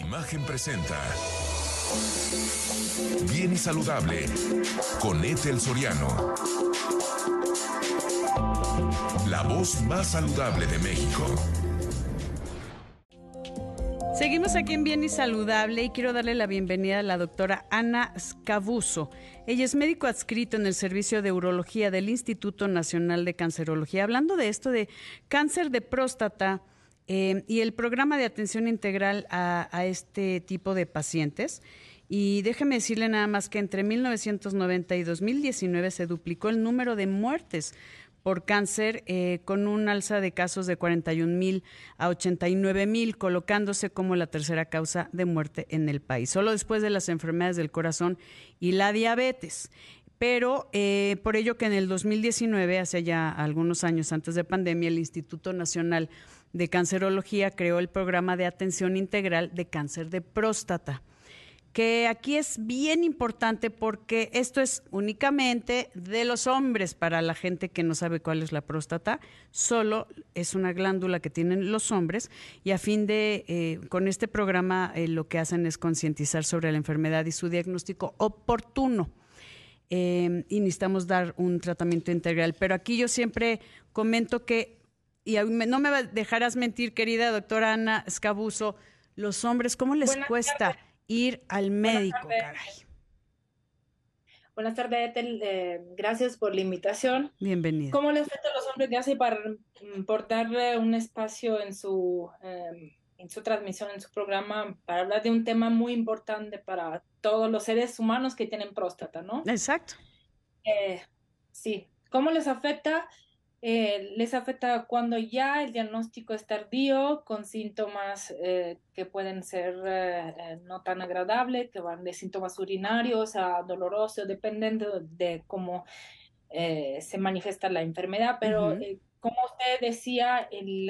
Imagen presenta. Bien y saludable con Ethel Soriano. La voz más saludable de México. Seguimos aquí en Bien y Saludable y quiero darle la bienvenida a la doctora Ana Scabuso. Ella es médico adscrito en el Servicio de Urología del Instituto Nacional de Cancerología. Hablando de esto de cáncer de próstata eh, y el programa de atención integral a, este tipo de pacientes. Y déjeme decirle nada más que entre 1990 y 2019 se duplicó el número de muertes por cáncer eh, con un alza de casos de 41 mil a 89 mil, colocándose como la tercera causa de muerte en el país, solo después de las enfermedades del corazón y la diabetes. Pero eh, por ello que en el 2019, hace ya algunos años antes de pandemia, el Instituto Nacional de Cancerología creó el programa de atención integral de cáncer de próstata que aquí es bien importante porque esto es únicamente de los hombres para la gente que no sabe cuál es la próstata, solo es una glándula que tienen los hombres y a fin de, eh, con este programa eh, lo que hacen es concientizar sobre la enfermedad y su diagnóstico oportuno. Eh, y necesitamos dar un tratamiento integral. Pero aquí yo siempre comento que, y no me dejarás mentir, querida doctora Ana Escabuso, los hombres, ¿cómo les cuesta? ir al médico, caray. Buenas tardes, Ethel. Eh, gracias por la invitación. Bienvenido. ¿Cómo le afecta a los hombres de hace para por darle un espacio en su, em, en su transmisión, en su programa, para hablar de un tema muy importante para todos los seres humanos que tienen próstata, ¿no? Exacto. Eh, sí. ¿Cómo les afecta? Eh, les afecta cuando ya el diagnóstico es tardío, con síntomas eh, que pueden ser eh, no tan agradables, que van de síntomas urinarios a dolorosos, dependiendo de cómo se manifiesta la enfermedad. Pero como usted decía, el,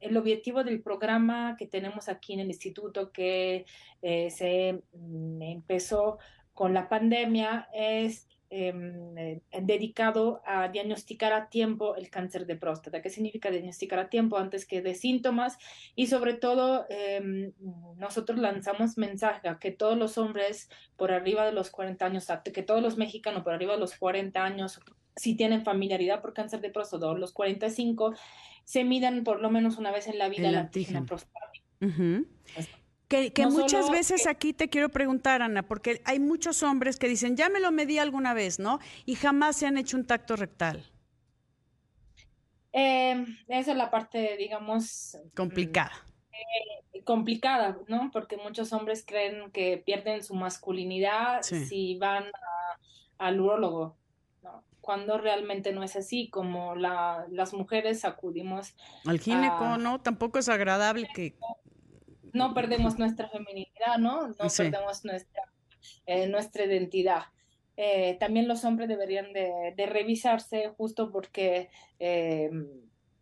el, objetivo del programa que tenemos aquí en el instituto, que se mm, empezó con la pandemia, es eh, dedicado a diagnosticar a tiempo el cáncer de próstata. ¿Qué significa diagnosticar a tiempo antes que de síntomas? Y sobre todo, em, nosotros lanzamos mensaje a que todos los hombres por arriba de los 40 años, que todos los mexicanos por arriba de los 40 años, si tienen familiaridad por cáncer de próstata o los 45, se midan por lo menos una vez en la vida el la antígeno prostático. Que, muchas veces aquí te quiero preguntar, Ana, porque hay muchos hombres que dicen, ya me lo medí alguna vez, ¿no? Y jamás se han hecho un tacto rectal. Eh, esa es la parte, digamos... Complicada. Eh, complicada, ¿no? Porque muchos hombres creen que pierden su masculinidad si van al urólogo, ¿no? Cuando realmente no es así, como la, las mujeres acudimos... Al gineco, ¿no? Tampoco es agradable que no perdemos nuestra feminidad, ¿no? No perdemos nuestra, eh, nuestra identidad. Eh, también los hombres deberían de, revisarse justo porque eh,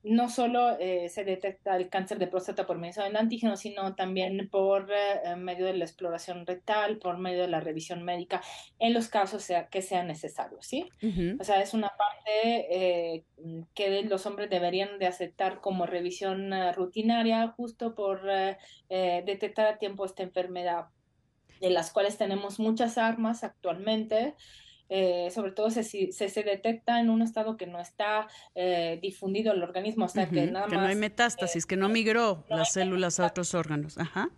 no solo se detecta el cáncer de próstata por medio del antígeno, sino también por medio de la exploración rectal, por medio de la revisión médica, en los casos sea, que sean necesarios, ¿sí? O sea, es una parte que los hombres deberían de aceptar como revisión rutinaria justo por detectar a tiempo esta enfermedad de las cuales tenemos muchas armas actualmente. Eh, sobre todo si se, se, detecta en un estado que no está eh, difundido el organismo, o sea que nada que no hay metástasis, que no migró las células a otros órganos. Ajá.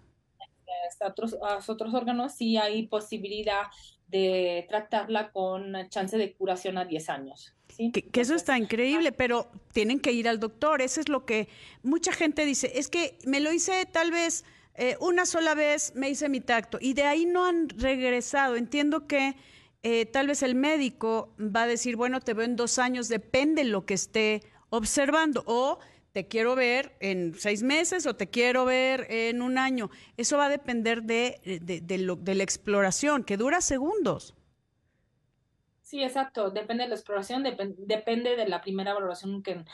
A otros, a otros órganos sí hay posibilidad de tratarla con chance de curación a 10 años. Que, eso está increíble, pero tienen que ir al doctor. Eso es lo que mucha gente dice. Es que me lo hice tal vez eh, una sola vez, me hice mi tacto y de ahí no han regresado. Entiendo que eh, tal vez el médico va a decir, bueno, te veo en dos años, depende lo que esté observando, o te quiero ver en seis meses o te quiero ver en un año. Eso va a depender de, de la exploración, que dura segundos. Sí, exacto, depende de la exploración, depende de la primera valoración que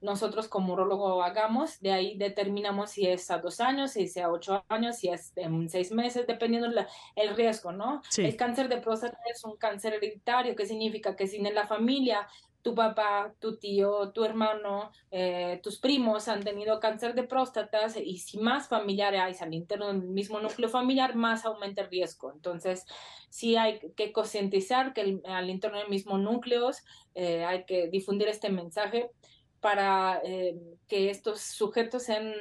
nosotros como urologo hagamos, de ahí determinamos si es a dos años, si es a ocho años, si es en seis meses, dependiendo del el riesgo, ¿no? El cáncer de próstata es un cáncer hereditario, que significa que si en la familia tu papá, tu tío, tu hermano, eh, tus primos han tenido cáncer de próstata y si más familiares hay al interno del mismo núcleo familiar, más aumenta el riesgo. Entonces, sí hay que concientizar que al interno del mismo núcleo eh, hay que difundir este mensaje para eh, que estos sujetos sean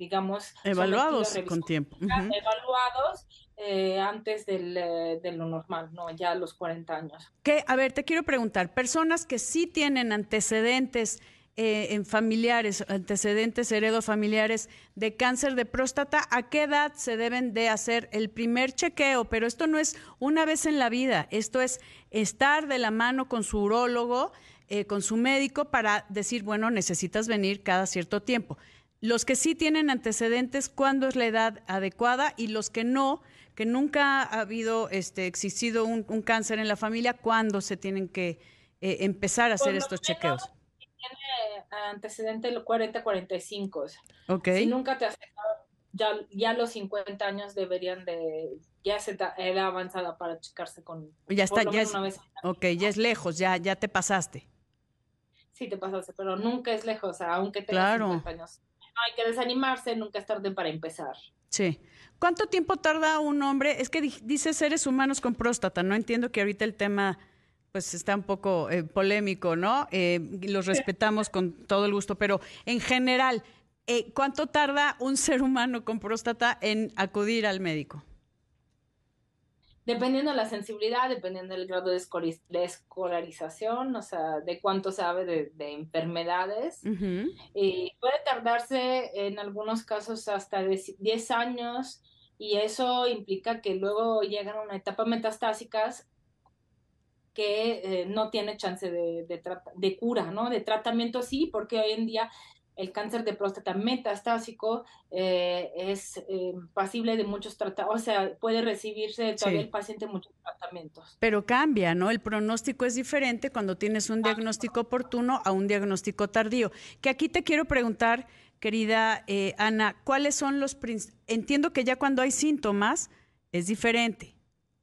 digamos, evaluados con tiempo. Evaluados eh, antes del, eh, de lo normal, ¿no? Ya a los 40 años. Que, a ver, te quiero preguntar, personas que sí tienen antecedentes eh, en familiares, antecedentes heredofamiliares de cáncer de próstata, ¿a qué edad se deben de hacer el primer chequeo? Pero esto no es una vez en la vida, esto es estar de la mano con su urólogo, con su médico para decir, bueno, necesitas venir cada cierto tiempo. Los que sí tienen antecedentes, ¿cuándo es la edad adecuada? Y los que no, que nunca ha habido este, existido un, cáncer en la familia, ¿cuándo se tienen que eh, empezar a hacer estos chequeos? Tiene antecedente los 40-45. Ok. Si nunca te has ya, ya los 50 años deberían de, ya se era avanzada para checarse con... Ya está, ya es, ok, ya es lejos, ya, ya te pasaste. Sí, te pasaste, pero nunca es lejos, aunque tengas claro. 50 años. No hay que desanimarse, nunca es tarde para empezar. Sí. ¿Cuánto tiempo tarda un hombre? Es que dice seres humanos con próstata, no entiendo que ahorita el tema pues está un poco eh, polémico, ¿no? Eh, los respetamos con todo el gusto, pero en general, eh, ¿cuánto tarda un ser humano con próstata en acudir al médico? Dependiendo de la sensibilidad, dependiendo del grado de, escolarización, o sea, de cuánto sabe de, enfermedades. y puede tardarse en algunos casos hasta 10 años y eso implica que luego llegan a una etapa metastásicas que eh, no tiene chance de, de, de, cura, ¿no? De tratamiento sí, porque hoy en día el cáncer de próstata metastásico eh, es eh, pasible de muchos tratamientos, o sea, puede recibirse todavía el paciente muchos tratamientos. Pero cambia, ¿no? El pronóstico es diferente cuando tienes un diagnóstico oportuno a un diagnóstico tardío. Que aquí te quiero preguntar, querida eh, Ana, ¿cuáles son los... Entiendo que ya cuando hay síntomas es diferente.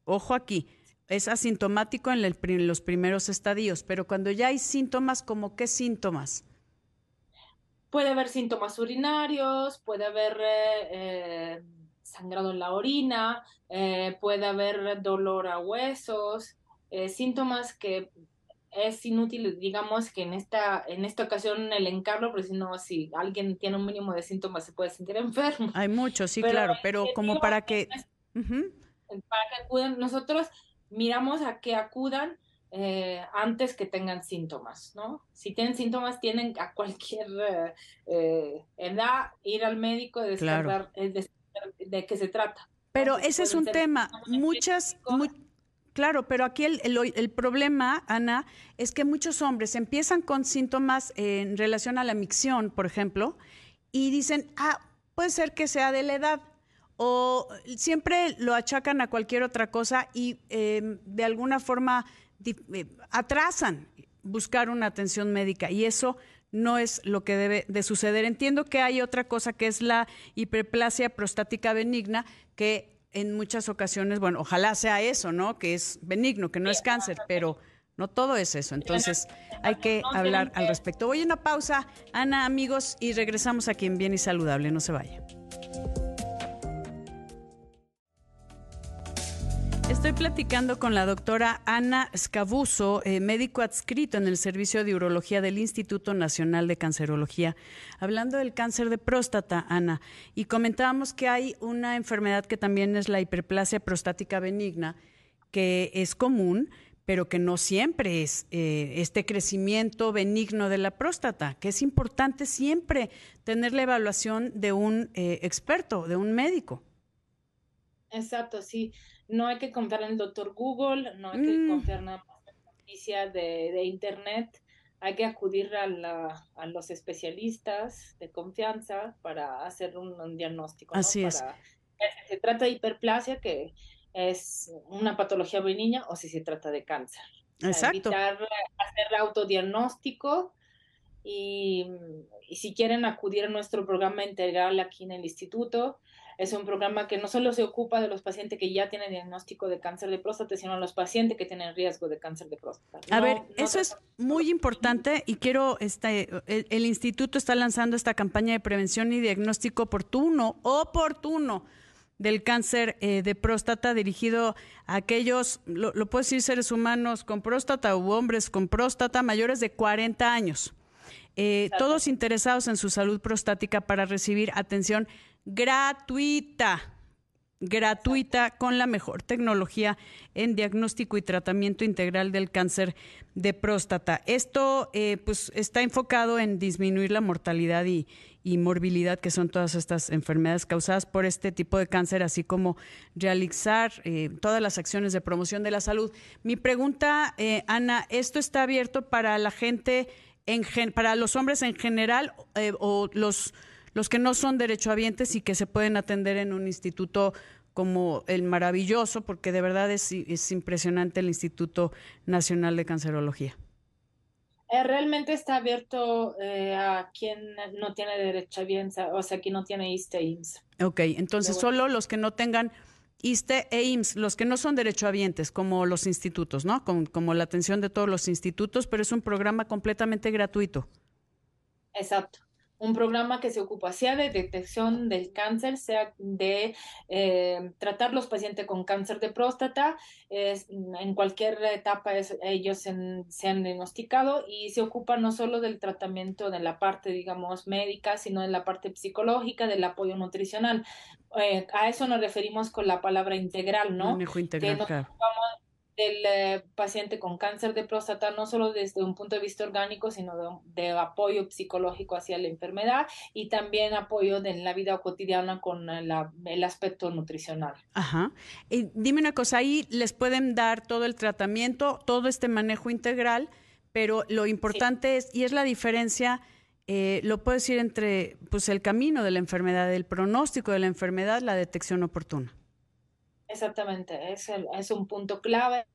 Ojo aquí, es asintomático en, los primeros estadios, pero cuando ya hay síntomas, ¿como qué síntomas? Puede haber síntomas urinarios, puede haber eh, sangrado en la orina, eh, puede haber dolor a huesos, síntomas que es inútil, digamos, que en esta, en esta ocasión el encargo, porque si no, si alguien tiene un mínimo de síntomas se puede sentir enfermo. Hay muchos, sí, claro, pero como para que... Para que acudan, nosotros miramos a que acudan eh, antes que tengan síntomas, ¿no? Si tienen síntomas, tienen a cualquier eh, edad ir al médico y descargar eh, de, de, qué se trata. Pero ese es un tema. Muchas, Claro, pero aquí el, el, problema, Ana, es que muchos hombres empiezan con síntomas en relación a la micción, por ejemplo, y dicen, ah, puede ser que sea de la edad, o siempre lo achacan a cualquier otra cosa y em, de alguna forma eh, atrasan buscar una atención médica, y eso no es lo que debe de suceder. Entiendo que hay otra cosa que es la hiperplasia prostática benigna, que en muchas ocasiones, bueno, ojalá sea eso, ¿no? Que es benigno, que no es cáncer, pero no todo es eso. Entonces hay que hablar al respecto. Voy a una pausa, Ana, amigos, y regresamos aquí en Bien y Saludable. No se vaya. Estoy platicando con la doctora Ana Scabuso, eh, médico adscrito en el Servicio de Urología del Instituto Nacional de Cancerología, hablando del cáncer de próstata, Ana, y comentábamos que hay una enfermedad que también es la hiperplasia prostática benigna, que es común, pero que no siempre es eh, este crecimiento benigno de la próstata, que es importante siempre tener la evaluación de un eh, experto, de un médico. Exacto, sí no hay que confiar en el doctor Google, no hay que mm. confiar nada más en noticias de, de, Internet, hay que acudir a, la, a, los especialistas de confianza para hacer un, diagnóstico. Así es. Si se trata de hiperplasia, que es una patología benigna, o si se trata de cáncer. Exacto. evitar hacer autodiagnóstico y, si quieren acudir a nuestro programa integral aquí en el instituto, es un programa que no solo se ocupa de los pacientes que ya tienen diagnóstico de cáncer de próstata, sino de los pacientes que tienen riesgo de cáncer de próstata. A ver, eso es muy importante y quiero, este, el, instituto está lanzando esta campaña de prevención y diagnóstico oportuno, oportuno del cáncer eh, de próstata dirigido a aquellos, lo, lo puedo decir, seres humanos con próstata u hombres con próstata mayores de 40 años. Eh, todos interesados en su salud prostática para recibir atención gratuita, gratuita con la mejor tecnología en diagnóstico y tratamiento integral del cáncer de próstata. Esto eh, pues está enfocado en disminuir la mortalidad y, morbilidad que son todas estas enfermedades causadas por este tipo de cáncer, así como realizar eh, todas las acciones de promoción de la salud. Mi pregunta, eh, Ana, ¿esto está abierto para la gente, en para los hombres en general o los los que no son derechohabientes y que se pueden atender en un instituto como el maravilloso, porque de verdad es, impresionante el Instituto Nacional de Cancerología. Eh, realmente está abierto eh, a quien no tiene derechohabientes, o sea, quien no tiene ISTE e IMSS. Ok, entonces solo los que no tengan ISTE e IMSS, los que no son derechohabientes, como los institutos, ¿no? como la atención de todos los institutos, pero es un programa completamente gratuito. Exacto un programa que se ocupa sea de detección del cáncer, sea de eh, tratar los pacientes con cáncer de próstata, en cualquier etapa ellos se han diagnosticado y se ocupa no solo del tratamiento de la parte, digamos, médica, sino de la parte psicológica, del apoyo nutricional. Eh, a eso nos referimos con la palabra integral, ¿no? integral, del eh, paciente con cáncer de próstata, no solo desde un punto de vista orgánico, sino de, apoyo psicológico hacia la enfermedad y también apoyo en la vida cotidiana con el aspecto nutricional. Ajá. Y dime una cosa, ahí les pueden dar todo el tratamiento, todo este manejo integral, pero lo importante es, y es la diferencia, eh, lo puedo decir entre pues, el camino de la enfermedad, el pronóstico de la enfermedad, la detección oportuna. Exactamente, es, es un punto clave,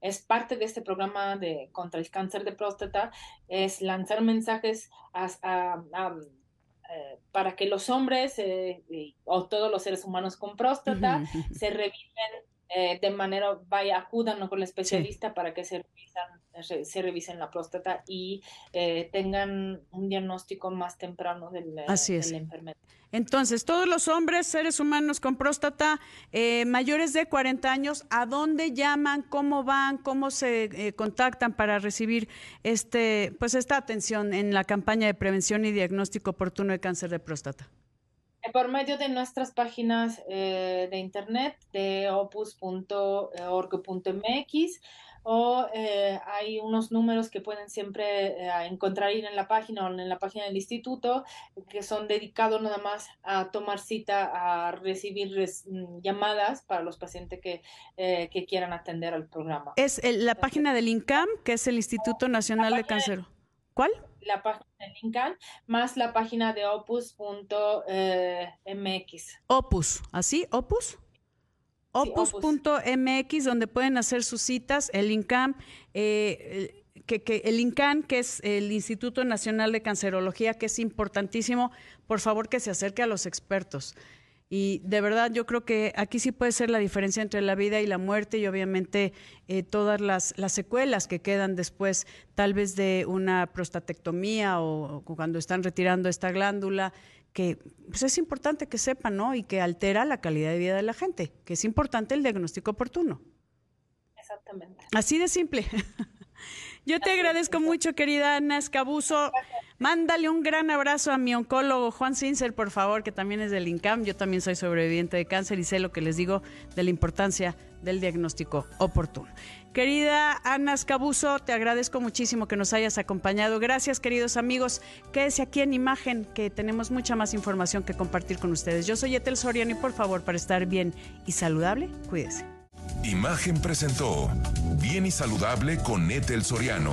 es parte de este programa de contra el cáncer de próstata, es lanzar mensajes a, eh, para que los hombres eh, o todos los seres humanos con próstata se revisen eh, de manera, vaya, acudan con el especialista para que se, se, revisen la próstata y tengan un diagnóstico más temprano del, de la enfermedad. Entonces, todos los hombres, seres humanos con próstata eh, mayores de 40 años, ¿a dónde llaman? ¿Cómo van? ¿Cómo se eh, contactan para recibir este, pues esta atención en la campaña de prevención y diagnóstico oportuno de cáncer de próstata? Eh, por medio de nuestras páginas de internet de opus.org.mx o eh, hay unos números que pueden siempre eh, encontrar en la página o en la página del instituto que son dedicados nada más a tomar cita, a recibir mm, llamadas para los pacientes que, eh, que quieran atender al programa. Es la página del INCAM, que es el Instituto Nacional de Cáncer. ¿Cuál? La página del INCAM más la página de opus.mx. Opus, ¿así? ¿Opus? opus.mx, donde pueden hacer sus citas, el INCAM, eh, que, que, el INCAN, que es el Instituto Nacional de Cancerología, que es importantísimo, por favor que se acerque a los expertos. Y de verdad yo creo que aquí sí puede ser la diferencia entre la vida y la muerte y obviamente eh, todas las, las, secuelas que quedan después tal vez de una prostatectomía o cuando están retirando esta glándula que pues es importante que sepan, ¿no? Y que altera la calidad de vida de la gente, que es importante el diagnóstico oportuno. Exactamente. Así de simple. Yo te agradezco mucho, querida Ana Escabuso. Mándale un gran abrazo a mi oncólogo Juan Sincer, por favor, que también es del INCAM. Yo también soy sobreviviente de cáncer y sé lo que les digo de la importancia del diagnóstico oportuno. Querida Ana Escabuso, te agradezco muchísimo que nos hayas acompañado. Gracias, queridos amigos. Quédese aquí en Imagen, que tenemos mucha más información que compartir con ustedes. Yo soy Etel Soriano y por favor, para estar bien y saludable, cuídese. Imagen presentó Bien y Saludable con Etel Soriano,